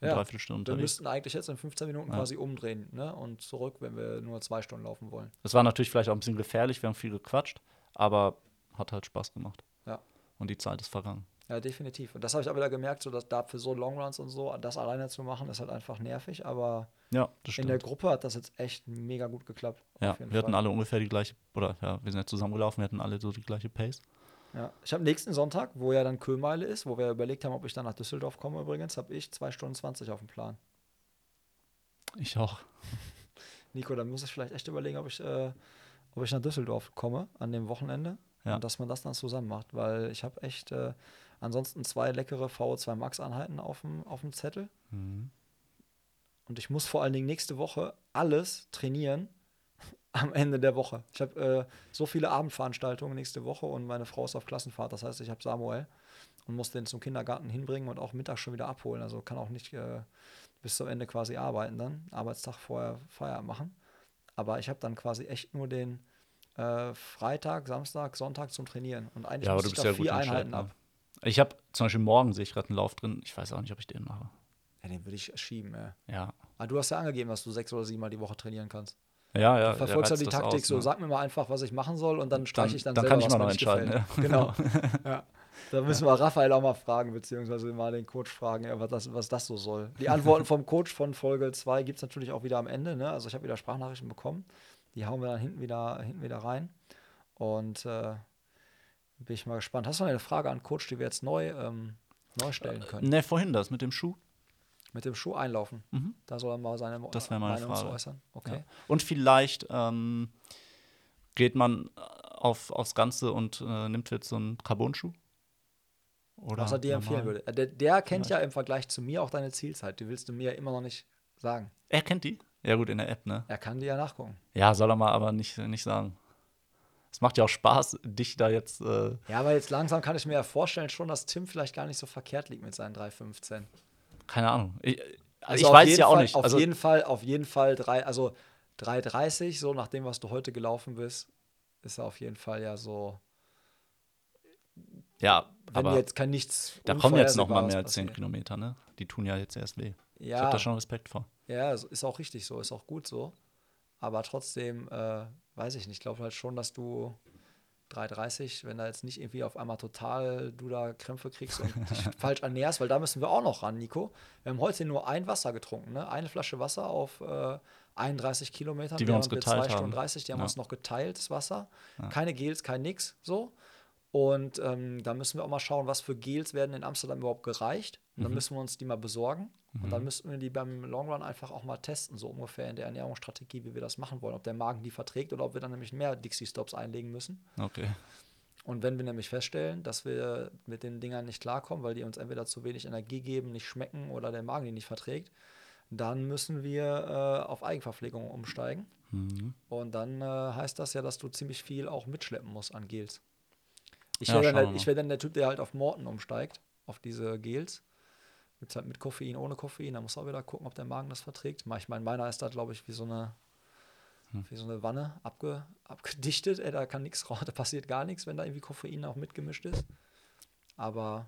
[SPEAKER 2] eine
[SPEAKER 1] Ja,
[SPEAKER 2] Dreiviertelstunde
[SPEAKER 1] Wir
[SPEAKER 2] unterwegs.
[SPEAKER 1] müssten eigentlich jetzt in 15 Minuten
[SPEAKER 2] Ja.
[SPEAKER 1] quasi umdrehen ne? und zurück, wenn wir nur zwei Stunden laufen wollen.
[SPEAKER 2] Das war natürlich vielleicht auch ein bisschen gefährlich, wir haben viel gequatscht, aber hat halt Spaß gemacht.
[SPEAKER 1] Ja.
[SPEAKER 2] Und die Zeit ist vergangen.
[SPEAKER 1] Ja, definitiv. Und das habe ich auch wieder gemerkt, so dass da für so Longruns und so, das alleine zu machen, ist halt einfach nervig. Aber
[SPEAKER 2] Ja, das
[SPEAKER 1] in der Gruppe hat das jetzt echt mega gut geklappt.
[SPEAKER 2] ja, wir hatten
[SPEAKER 1] Fall.
[SPEAKER 2] alle ungefähr die gleiche, oder ja, wir sind ja zusammengelaufen, wir hatten alle so die gleiche Pace.
[SPEAKER 1] Ja. Ich habe nächsten Sonntag, wo ja dann Köhlmeile ist, wo wir überlegt haben, ob ich dann nach Düsseldorf komme übrigens, habe ich 2 Stunden 20 auf dem Plan.
[SPEAKER 2] Ich auch.
[SPEAKER 1] Nico, dann muss ich vielleicht echt überlegen, ob ich, äh, ob ich nach Düsseldorf komme an dem Wochenende
[SPEAKER 2] Ja.
[SPEAKER 1] und dass man das dann zusammen macht, weil ich habe echt äh, ansonsten zwei leckere VO2 Max Einheiten auf dem, auf dem Zettel
[SPEAKER 2] Mhm.
[SPEAKER 1] und ich muss vor allen Dingen nächste Woche alles trainieren am Ende der Woche. Ich habe äh, so viele Abendveranstaltungen nächste Woche und meine Frau ist auf Klassenfahrt, das heißt, ich habe Samuel und muss den zum Kindergarten hinbringen und auch mittags schon wieder abholen, also kann auch nicht äh, bis zum Ende quasi arbeiten dann, Arbeitstag vorher Feierabend machen. Aber ich habe dann quasi echt nur den äh, Freitag, Samstag, Sonntag zum Trainieren. Und eigentlich
[SPEAKER 2] Ja,
[SPEAKER 1] muss ich da vier Einheiten
[SPEAKER 2] ne?
[SPEAKER 1] ab.
[SPEAKER 2] Ich habe zum Beispiel morgen sehe ich gerade einen Lauf drin. Ich weiß auch nicht, ob ich den mache.
[SPEAKER 1] Ja, den würde ich schieben, ey.
[SPEAKER 2] Ja.
[SPEAKER 1] Aber du hast ja angegeben, dass du sechs oder sieben Mal die Woche trainieren kannst.
[SPEAKER 2] Ja, ja.
[SPEAKER 1] Du verfolgst ja die Taktik
[SPEAKER 2] aus,
[SPEAKER 1] so,
[SPEAKER 2] ne?
[SPEAKER 1] sag mir mal einfach, was ich machen soll und dann streiche ich dann,
[SPEAKER 2] dann
[SPEAKER 1] selber,
[SPEAKER 2] kann ich mal noch entscheiden,
[SPEAKER 1] gefällt. Genau. ja. Da müssen wir Raphael auch mal fragen, beziehungsweise mal den Coach fragen, ja, was, das, was das so soll. Die Antworten vom Coach von Folge 2 gibt es natürlich auch wieder am Ende. Ne? Also ich habe wieder Sprachnachrichten bekommen. Die hauen wir dann hinten wieder, hinten wieder rein. Und äh, bin ich mal gespannt. Hast du noch eine Frage an Coach, die wir jetzt neu, ähm, neu stellen können?
[SPEAKER 2] Ne, vorhin das mit dem Schuh.
[SPEAKER 1] Mit dem Schuh einlaufen.
[SPEAKER 2] Mhm.
[SPEAKER 1] Da soll er mal seine
[SPEAKER 2] Das meine
[SPEAKER 1] Meinung zu
[SPEAKER 2] Frage.
[SPEAKER 1] äußern. Okay.
[SPEAKER 2] Ja. Und vielleicht ähm, geht man auf, aufs Ganze und äh, nimmt jetzt so einen Carbon-Schuh. Oder
[SPEAKER 1] was er dir empfehlen würde. Äh, Der, der kennt
[SPEAKER 2] Vielleicht.
[SPEAKER 1] ja im Vergleich zu mir auch deine Zielzeit. Die willst du mir ja immer noch nicht sagen.
[SPEAKER 2] Er kennt die? Ja, gut, in der App, ne?
[SPEAKER 1] Er kann dir ja nachgucken.
[SPEAKER 2] Ja, soll er mal aber nicht, nicht sagen. Es macht ja auch Spaß, dich da jetzt. Äh,
[SPEAKER 1] Ja, aber jetzt langsam kann ich mir ja vorstellen schon, dass Tim vielleicht gar nicht so verkehrt liegt mit seinen 3,15.
[SPEAKER 2] keine Ahnung. Ich,
[SPEAKER 1] Also
[SPEAKER 2] ich
[SPEAKER 1] auf
[SPEAKER 2] weiß ja auch
[SPEAKER 1] Fall,
[SPEAKER 2] nicht.
[SPEAKER 1] Auf
[SPEAKER 2] Also,
[SPEAKER 1] jeden Fall, auf jeden Fall drei, also 3,30, so nach dem, was du heute gelaufen bist, ist er auf jeden Fall ja so,
[SPEAKER 2] ja,
[SPEAKER 1] wenn
[SPEAKER 2] aber
[SPEAKER 1] jetzt kein nichts.
[SPEAKER 2] da kommen jetzt noch mal mehr als 10
[SPEAKER 1] passiert.
[SPEAKER 2] Kilometer, ne? Die tun ja jetzt erst weh. Ich
[SPEAKER 1] Ja,
[SPEAKER 2] habe da schon Respekt vor.
[SPEAKER 1] Ja, ist auch richtig so, ist auch gut so. Aber trotzdem, äh, weiß ich nicht, ich glaube halt schon, dass du 3,30, wenn da jetzt nicht irgendwie auf einmal total du da Krämpfe kriegst und dich falsch ernährst, weil da müssen wir auch noch ran, Nico. Wir haben heute nur ein Wasser getrunken, ne? Eine Flasche Wasser auf äh, 31 Kilometern.
[SPEAKER 2] Die wir uns
[SPEAKER 1] während
[SPEAKER 2] geteilt
[SPEAKER 1] 2 Stunden
[SPEAKER 2] haben.
[SPEAKER 1] 30, die haben
[SPEAKER 2] Ja.
[SPEAKER 1] uns noch geteilt, das Wasser. Keine Gels, kein nix, so. Und ähm, da müssen wir auch mal schauen, was für Gels werden in Amsterdam überhaupt gereicht. Und
[SPEAKER 2] Mhm.
[SPEAKER 1] dann müssen wir uns die mal besorgen. Und dann müssten wir die beim Long Run einfach auch mal testen, so ungefähr in der Ernährungsstrategie, wie wir das machen wollen. Ob der Magen die verträgt oder ob wir dann nämlich mehr Dixie-Stops einlegen müssen.
[SPEAKER 2] Okay.
[SPEAKER 1] Und wenn wir nämlich feststellen, dass wir mit den Dingern nicht klarkommen, weil die uns entweder zu wenig Energie geben, nicht schmecken oder der Magen die nicht verträgt, dann müssen wir äh, auf Eigenverpflegung umsteigen.
[SPEAKER 2] Mhm.
[SPEAKER 1] Und dann äh, heißt das ja, dass du ziemlich viel auch mitschleppen musst an Gels. Ich
[SPEAKER 2] Ja,
[SPEAKER 1] wäre dann, ich wär dann der Typ, der halt auf Morten umsteigt, auf diese Gels. Gibt halt mit Koffein, ohne Koffein. Da muss auch wieder gucken, ob der Magen das verträgt. Ich meine, meiner ist da, glaube ich, wie so eine,
[SPEAKER 2] Hm.
[SPEAKER 1] wie so eine Wanne abge, abgedichtet. Ey, da kann nichts raus, da passiert gar nichts, wenn da irgendwie Koffein auch mitgemischt ist. Aber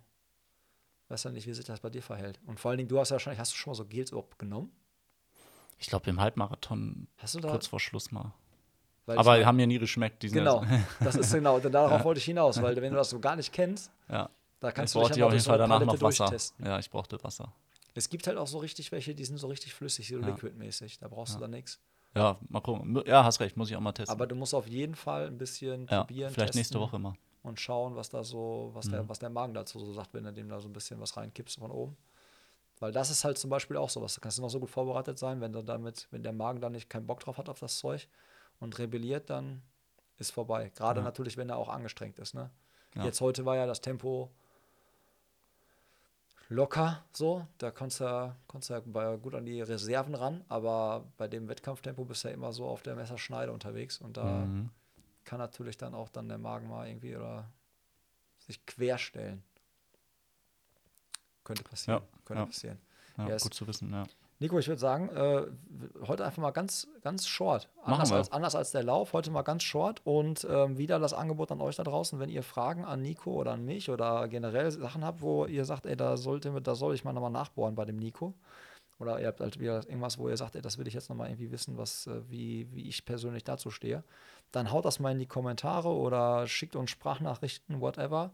[SPEAKER 1] weiß ja nicht, wie sich das bei dir verhält. Und vor allen Dingen, du hast ja wahrscheinlich, hast du schon mal so Gels überhaupt genommen?
[SPEAKER 2] Ich glaube, im Halbmarathon
[SPEAKER 1] Hast du da?
[SPEAKER 2] kurz vor Schluss mal. Aber haben mir nie geschmeckt. Die sind
[SPEAKER 1] Genau,
[SPEAKER 2] ja-
[SPEAKER 1] das ist genau, darauf wollte ich hinaus, weil wenn du das so gar nicht kennst,
[SPEAKER 2] ja.
[SPEAKER 1] Da
[SPEAKER 2] Ich
[SPEAKER 1] kannst du dich ja
[SPEAKER 2] auf jeden
[SPEAKER 1] so
[SPEAKER 2] Fall danach noch Wasser.
[SPEAKER 1] durchtesten.
[SPEAKER 2] Ja, ich brauchte Wasser.
[SPEAKER 1] Es gibt halt auch so richtig welche, die sind so richtig flüssig, so
[SPEAKER 2] Ja.
[SPEAKER 1] liquidmäßig, da brauchst du dann nichts.
[SPEAKER 2] Ja, mal gucken. Ja, hast recht, muss ich auch mal testen.
[SPEAKER 1] Aber du musst auf jeden Fall ein bisschen
[SPEAKER 2] ja,
[SPEAKER 1] probieren,
[SPEAKER 2] vielleicht nächste. Woche mal.
[SPEAKER 1] und schauen, was da so, was, mhm. der, was der Magen dazu so sagt, wenn du dem da so ein bisschen was reinkippst von oben. Weil das ist halt zum Beispiel auch sowas. Da kannst du noch so gut vorbereitet sein, wenn du damit, wenn der Magen da nicht keinen Bock drauf hat auf das Zeug und rebelliert, dann ist vorbei. Gerade ja. natürlich, wenn er auch angestrengt ist. Ne? Ja. Jetzt heute war ja das Tempo locker so. Da konntest du, konntest du gut an die Reserven ran, aber bei dem Wettkampftempo bist du ja immer so auf der Messerschneide unterwegs und da mhm. kann natürlich dann auch dann der Magen mal irgendwie oder sich querstellen. Könnte passieren. Ja, Könnte
[SPEAKER 2] ja.
[SPEAKER 1] passieren.
[SPEAKER 2] Ja, yes. Gut zu wissen, ja.
[SPEAKER 1] Nico, ich würde sagen, äh, heute einfach mal ganz, ganz short. Anders als, anders als, der Lauf, heute mal ganz short. Und ähm, wieder das Angebot an euch da draußen, wenn ihr Fragen an Nico oder an mich oder generell Sachen habt, wo ihr sagt, ey, da sollte da soll ich mal nochmal nachbohren bei dem Nico. Oder ihr habt halt wieder irgendwas, wo ihr sagt, ey, das will ich jetzt nochmal irgendwie wissen, was, äh, wie, wie ich persönlich dazu stehe. Dann haut das mal in die Kommentare oder schickt uns Sprachnachrichten, whatever.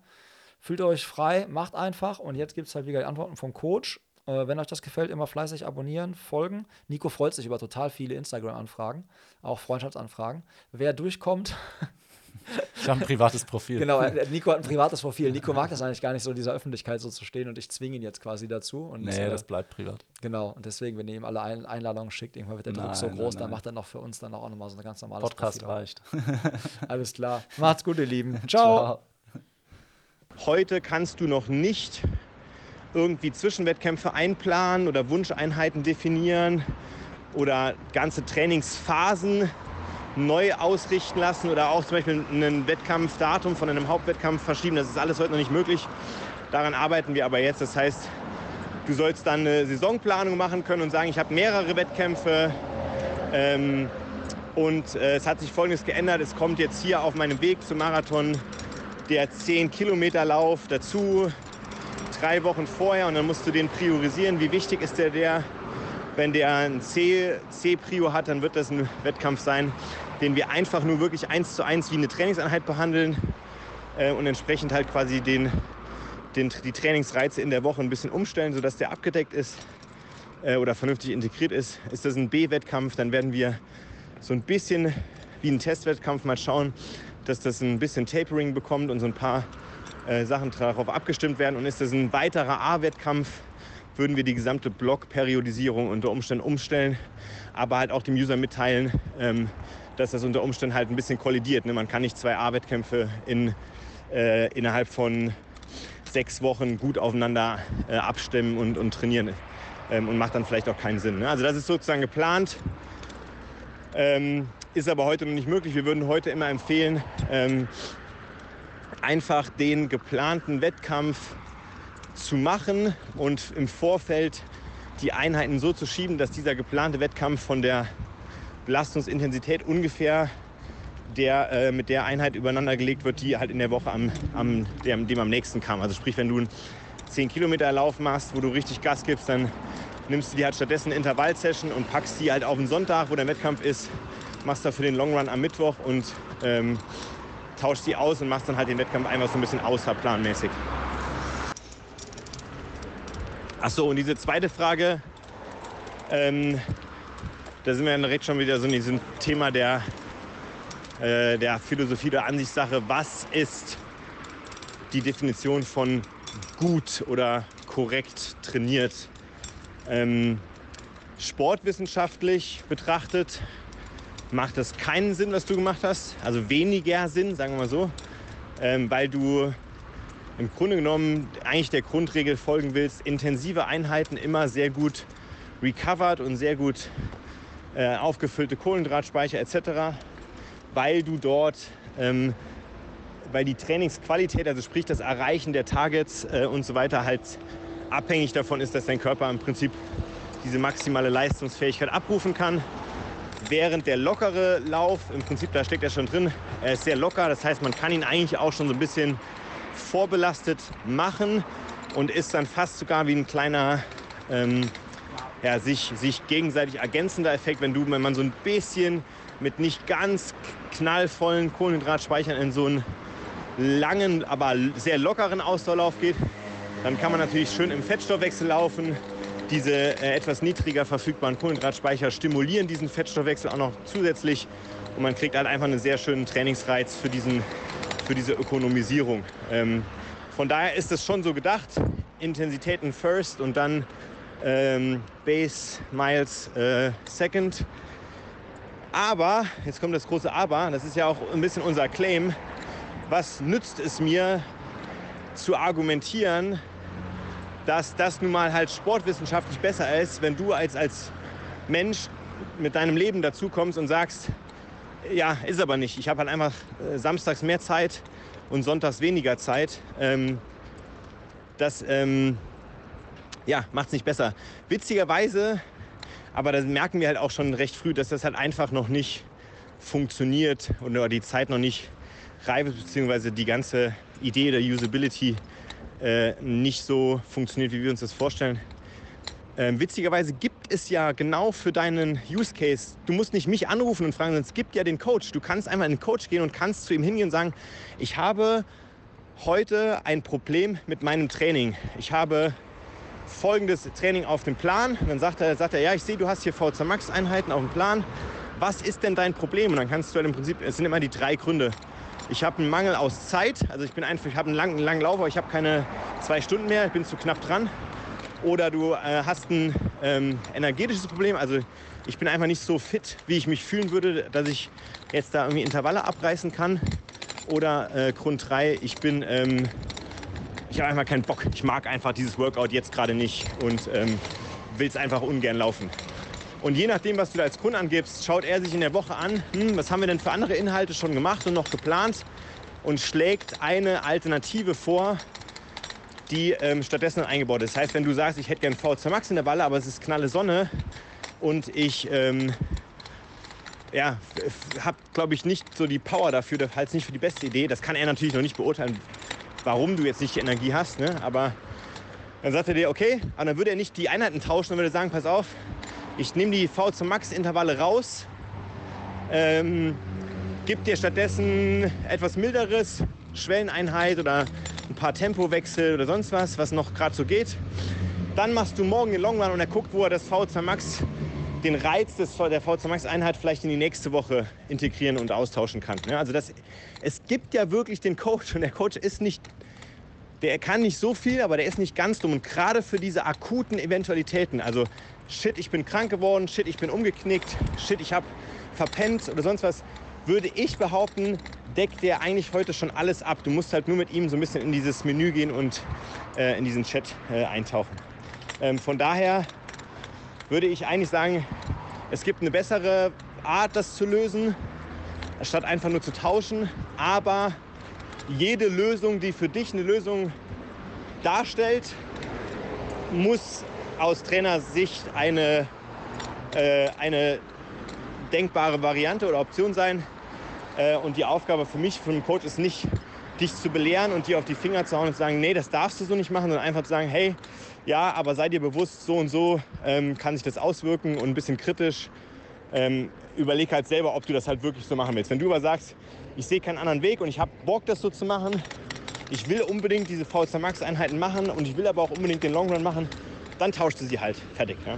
[SPEAKER 1] Fühlt euch frei, macht einfach. Und jetzt gibt es halt wieder die Antworten vom Coach. Äh, wenn euch das gefällt, immer fleißig abonnieren, folgen. Nico freut sich über total viele Instagram-Anfragen, auch Freundschaftsanfragen. Wer durchkommt.
[SPEAKER 2] Ich habe ein privates Profil.
[SPEAKER 1] Genau, äh, Nico hat ein privates Profil. Nico mag das eigentlich gar nicht so in dieser Öffentlichkeit so zu stehen und ich zwinge ihn jetzt quasi dazu. Und
[SPEAKER 2] nee, äh, das bleibt privat.
[SPEAKER 1] Genau, und deswegen, wenn ihr ihm alle Ein Einladungen schickt, irgendwann wird der Druck nein, so groß, nein, dann macht er noch für uns dann auch nochmal so ein ganz normales
[SPEAKER 2] Podcast Profil reicht.
[SPEAKER 1] Alles klar. Macht's gut, ihr Lieben. Ciao. Ciao.
[SPEAKER 3] Heute kannst du noch nicht irgendwie Zwischenwettkämpfe einplanen oder Wunscheinheiten definieren oder ganze Trainingsphasen neu ausrichten lassen oder auch zum Beispiel ein Wettkampfdatum von einem Hauptwettkampf verschieben. Das ist alles heute noch nicht möglich. Daran arbeiten wir aber jetzt. Das heißt, du sollst dann eine Saisonplanung machen können und sagen, ich habe mehrere Wettkämpfe. Ähm, und äh, es hat sich Folgendes geändert. Es kommt jetzt hier auf meinem Weg zum Marathon der 10 Kilometer Lauf dazu drei Wochen vorher und dann musst du den priorisieren. Wie wichtig ist der der? Wenn der ein C-Prio hat, dann wird das ein Wettkampf sein, den wir einfach nur wirklich eins zu eins wie eine Trainingseinheit behandeln äh, und entsprechend halt quasi den, den, die Trainingsreize in der Woche ein bisschen umstellen, sodass der abgedeckt ist äh, oder vernünftig integriert ist. Ist das ein B-Wettkampf, dann werden wir so ein bisschen wie ein Testwettkampf mal schauen, dass das ein bisschen Tapering bekommt und so ein paar äh, Sachen darauf abgestimmt werden. Und ist das ein weiterer A-Wettkampf, würden wir die gesamte Block-Periodisierung unter Umständen umstellen, aber halt auch dem User mitteilen, ähm, dass das unter Umständen halt ein bisschen kollidiert. Ne? Man kann nicht zwei A-Wettkämpfe in, äh, innerhalb von sechs Wochen gut aufeinander äh, abstimmen und, und trainieren ähm, und macht dann vielleicht auch keinen Sinn. Ne? Also das ist sozusagen geplant, ähm, ist aber heute noch nicht möglich. Wir würden heute immer empfehlen, ähm, einfach den geplanten Wettkampf zu machen und im Vorfeld die Einheiten so zu schieben, dass dieser geplante Wettkampf von der Belastungsintensität ungefähr der, äh, mit der Einheit übereinander gelegt wird, die halt in der Woche am, am, dem, dem am nächsten kam. Also sprich, wenn du einen 10 Kilometer Lauf machst, wo du richtig Gas gibst, dann nimmst du die halt stattdessen Intervallsession und packst die halt auf den Sonntag, wo der Wettkampf ist, machst dafür den Long Run am Mittwoch und ähm, tauscht die aus und machst dann halt den Wettkampf einfach so ein bisschen außerplanmäßig. Achso, und diese zweite Frage, ähm, da sind wir dann direkt schon wieder so in diesem Thema der, äh, der Philosophie der Ansichtssache. Was ist die Definition von gut oder korrekt trainiert? Ähm, sportwissenschaftlich betrachtet macht das keinen Sinn, was du gemacht hast. Also weniger Sinn, sagen wir mal so. Ähm, weil du im Grunde genommen eigentlich der Grundregel folgen willst, intensive Einheiten immer sehr gut recovered und sehr gut äh, aufgefüllte Kohlenhydratspeicher etc., weil du dort, ähm, weil die Trainingsqualität, also sprich das Erreichen der Targets äh, und so weiter halt abhängig davon ist, dass dein Körper im Prinzip diese maximale Leistungsfähigkeit abrufen kann während der lockere Lauf, im Prinzip da steckt er schon drin, er ist sehr locker, das heißt man kann ihn eigentlich auch schon so ein bisschen vorbelastet machen und ist dann fast sogar wie ein kleiner ähm, ja, sich, sich gegenseitig ergänzender Effekt, wenn du, wenn man so ein bisschen mit nicht ganz knallvollen Kohlenhydratspeichern in so einen langen, aber sehr lockeren Ausdauerlauf geht, dann kann man natürlich schön im Fettstoffwechsel laufen, diese äh, etwas niedriger verfügbaren Kohlenhydratspeicher stimulieren diesen Fettstoffwechsel auch noch zusätzlich und man kriegt halt einfach einen sehr schönen Trainingsreiz für diesen für diese Ökonomisierung. Ähm, von daher ist es schon so gedacht, Intensitäten first und dann ähm, Base Miles äh, second. Aber, jetzt kommt das große Aber, das ist ja auch ein bisschen unser Claim, was nützt es mir zu argumentieren, dass das nun mal halt sportwissenschaftlich besser ist, wenn du als, als Mensch mit deinem Leben dazu kommst und sagst, ja, ist aber nicht. Ich habe halt einfach äh, samstags mehr Zeit und sonntags weniger Zeit. Ähm, das ähm, ja, macht es nicht besser. Witzigerweise, aber da merken wir halt auch schon recht früh, dass das halt einfach noch nicht funktioniert oder die Zeit noch nicht reif ist, beziehungsweise die ganze Idee der Usability äh, nicht so funktioniert, wie wir uns das vorstellen. Ähm, witzigerweise gibt es ja genau für deinen Use Case, du musst nicht mich anrufen und fragen, sondern es gibt ja den Coach. Du kannst einmal in den Coach gehen und kannst zu ihm hingehen und sagen, ich habe heute ein Problem mit meinem Training. Ich habe folgendes Training auf dem Plan. Und dann sagt er, sagt er, ja, ich sehe, du hast hier VZ Max Einheiten auf dem Plan. Was ist denn dein Problem? Und dann kannst du halt im Prinzip, es sind immer die drei Gründe. Ich habe einen Mangel aus Zeit, also ich bin einfach, ich habe einen langen, langen Lauf, aber ich habe keine zwei Stunden mehr, ich bin zu knapp dran. Oder du äh, hast ein ähm, energetisches Problem, also ich bin einfach nicht so fit, wie ich mich fühlen würde, dass ich jetzt da irgendwie Intervalle abreißen kann. Oder äh, Grund 3, ich bin, ähm, ich habe einfach keinen Bock. Ich mag einfach dieses Workout jetzt gerade nicht und ähm, will es einfach ungern laufen. Und je nachdem, was du da als Grund angibst, schaut er sich in der Woche an, hm, was haben wir denn für andere Inhalte schon gemacht und noch geplant und schlägt eine Alternative vor, die ähm, stattdessen eingebaut ist. Das heißt, wenn du sagst, ich hätte gern VZ Max in der Balle, aber es ist knalle Sonne und ich ähm, ja, habe, glaube ich, nicht so die Power dafür, es nicht für die beste Idee. Das kann er natürlich noch nicht beurteilen, warum du jetzt nicht die Energie hast. Ne? Aber dann sagt er dir, okay, aber dann würde er nicht die Einheiten tauschen, dann würde er sagen, pass auf, ich nehme die V zum Max Intervalle raus, ähm, gebe dir stattdessen etwas milderes, Schwelleneinheit oder ein paar Tempowechsel oder sonst was, was noch gerade so geht. Dann machst du morgen den Long Run und er guckt, wo er das V2 Max den Reiz des, der VZ Max Einheit vielleicht in die nächste Woche integrieren und austauschen kann. Ja, also das, es gibt ja wirklich den Coach und der Coach ist nicht, der kann nicht so viel, aber der ist nicht ganz dumm. Und gerade für diese akuten Eventualitäten, also shit, ich bin krank geworden, shit, ich bin umgeknickt, shit, ich habe verpennt oder sonst was, würde ich behaupten, deckt der eigentlich heute schon alles ab. Du musst halt nur mit ihm so ein bisschen in dieses Menü gehen und äh, in diesen Chat äh, eintauchen. Ähm, von daher würde ich eigentlich sagen, es gibt eine bessere Art, das zu lösen, statt einfach nur zu tauschen. Aber jede Lösung, die für dich eine Lösung darstellt, muss aus Trainersicht eine, äh, eine denkbare Variante oder Option sein. Äh, und die Aufgabe für mich, für einen Coach, ist nicht, dich zu belehren und dir auf die Finger zu hauen und zu sagen, nee, das darfst du so nicht machen, sondern einfach zu sagen, hey, ja, aber sei dir bewusst, so und so ähm, kann sich das auswirken und ein bisschen kritisch. Ähm, überleg halt selber, ob du das halt wirklich so machen willst. Wenn du aber sagst, ich sehe keinen anderen Weg und ich habe Bock, das so zu machen, ich will unbedingt diese VZ Max Einheiten machen und ich will aber auch unbedingt den Long Run machen, dann tauschst du sie halt. Fertig. Ja?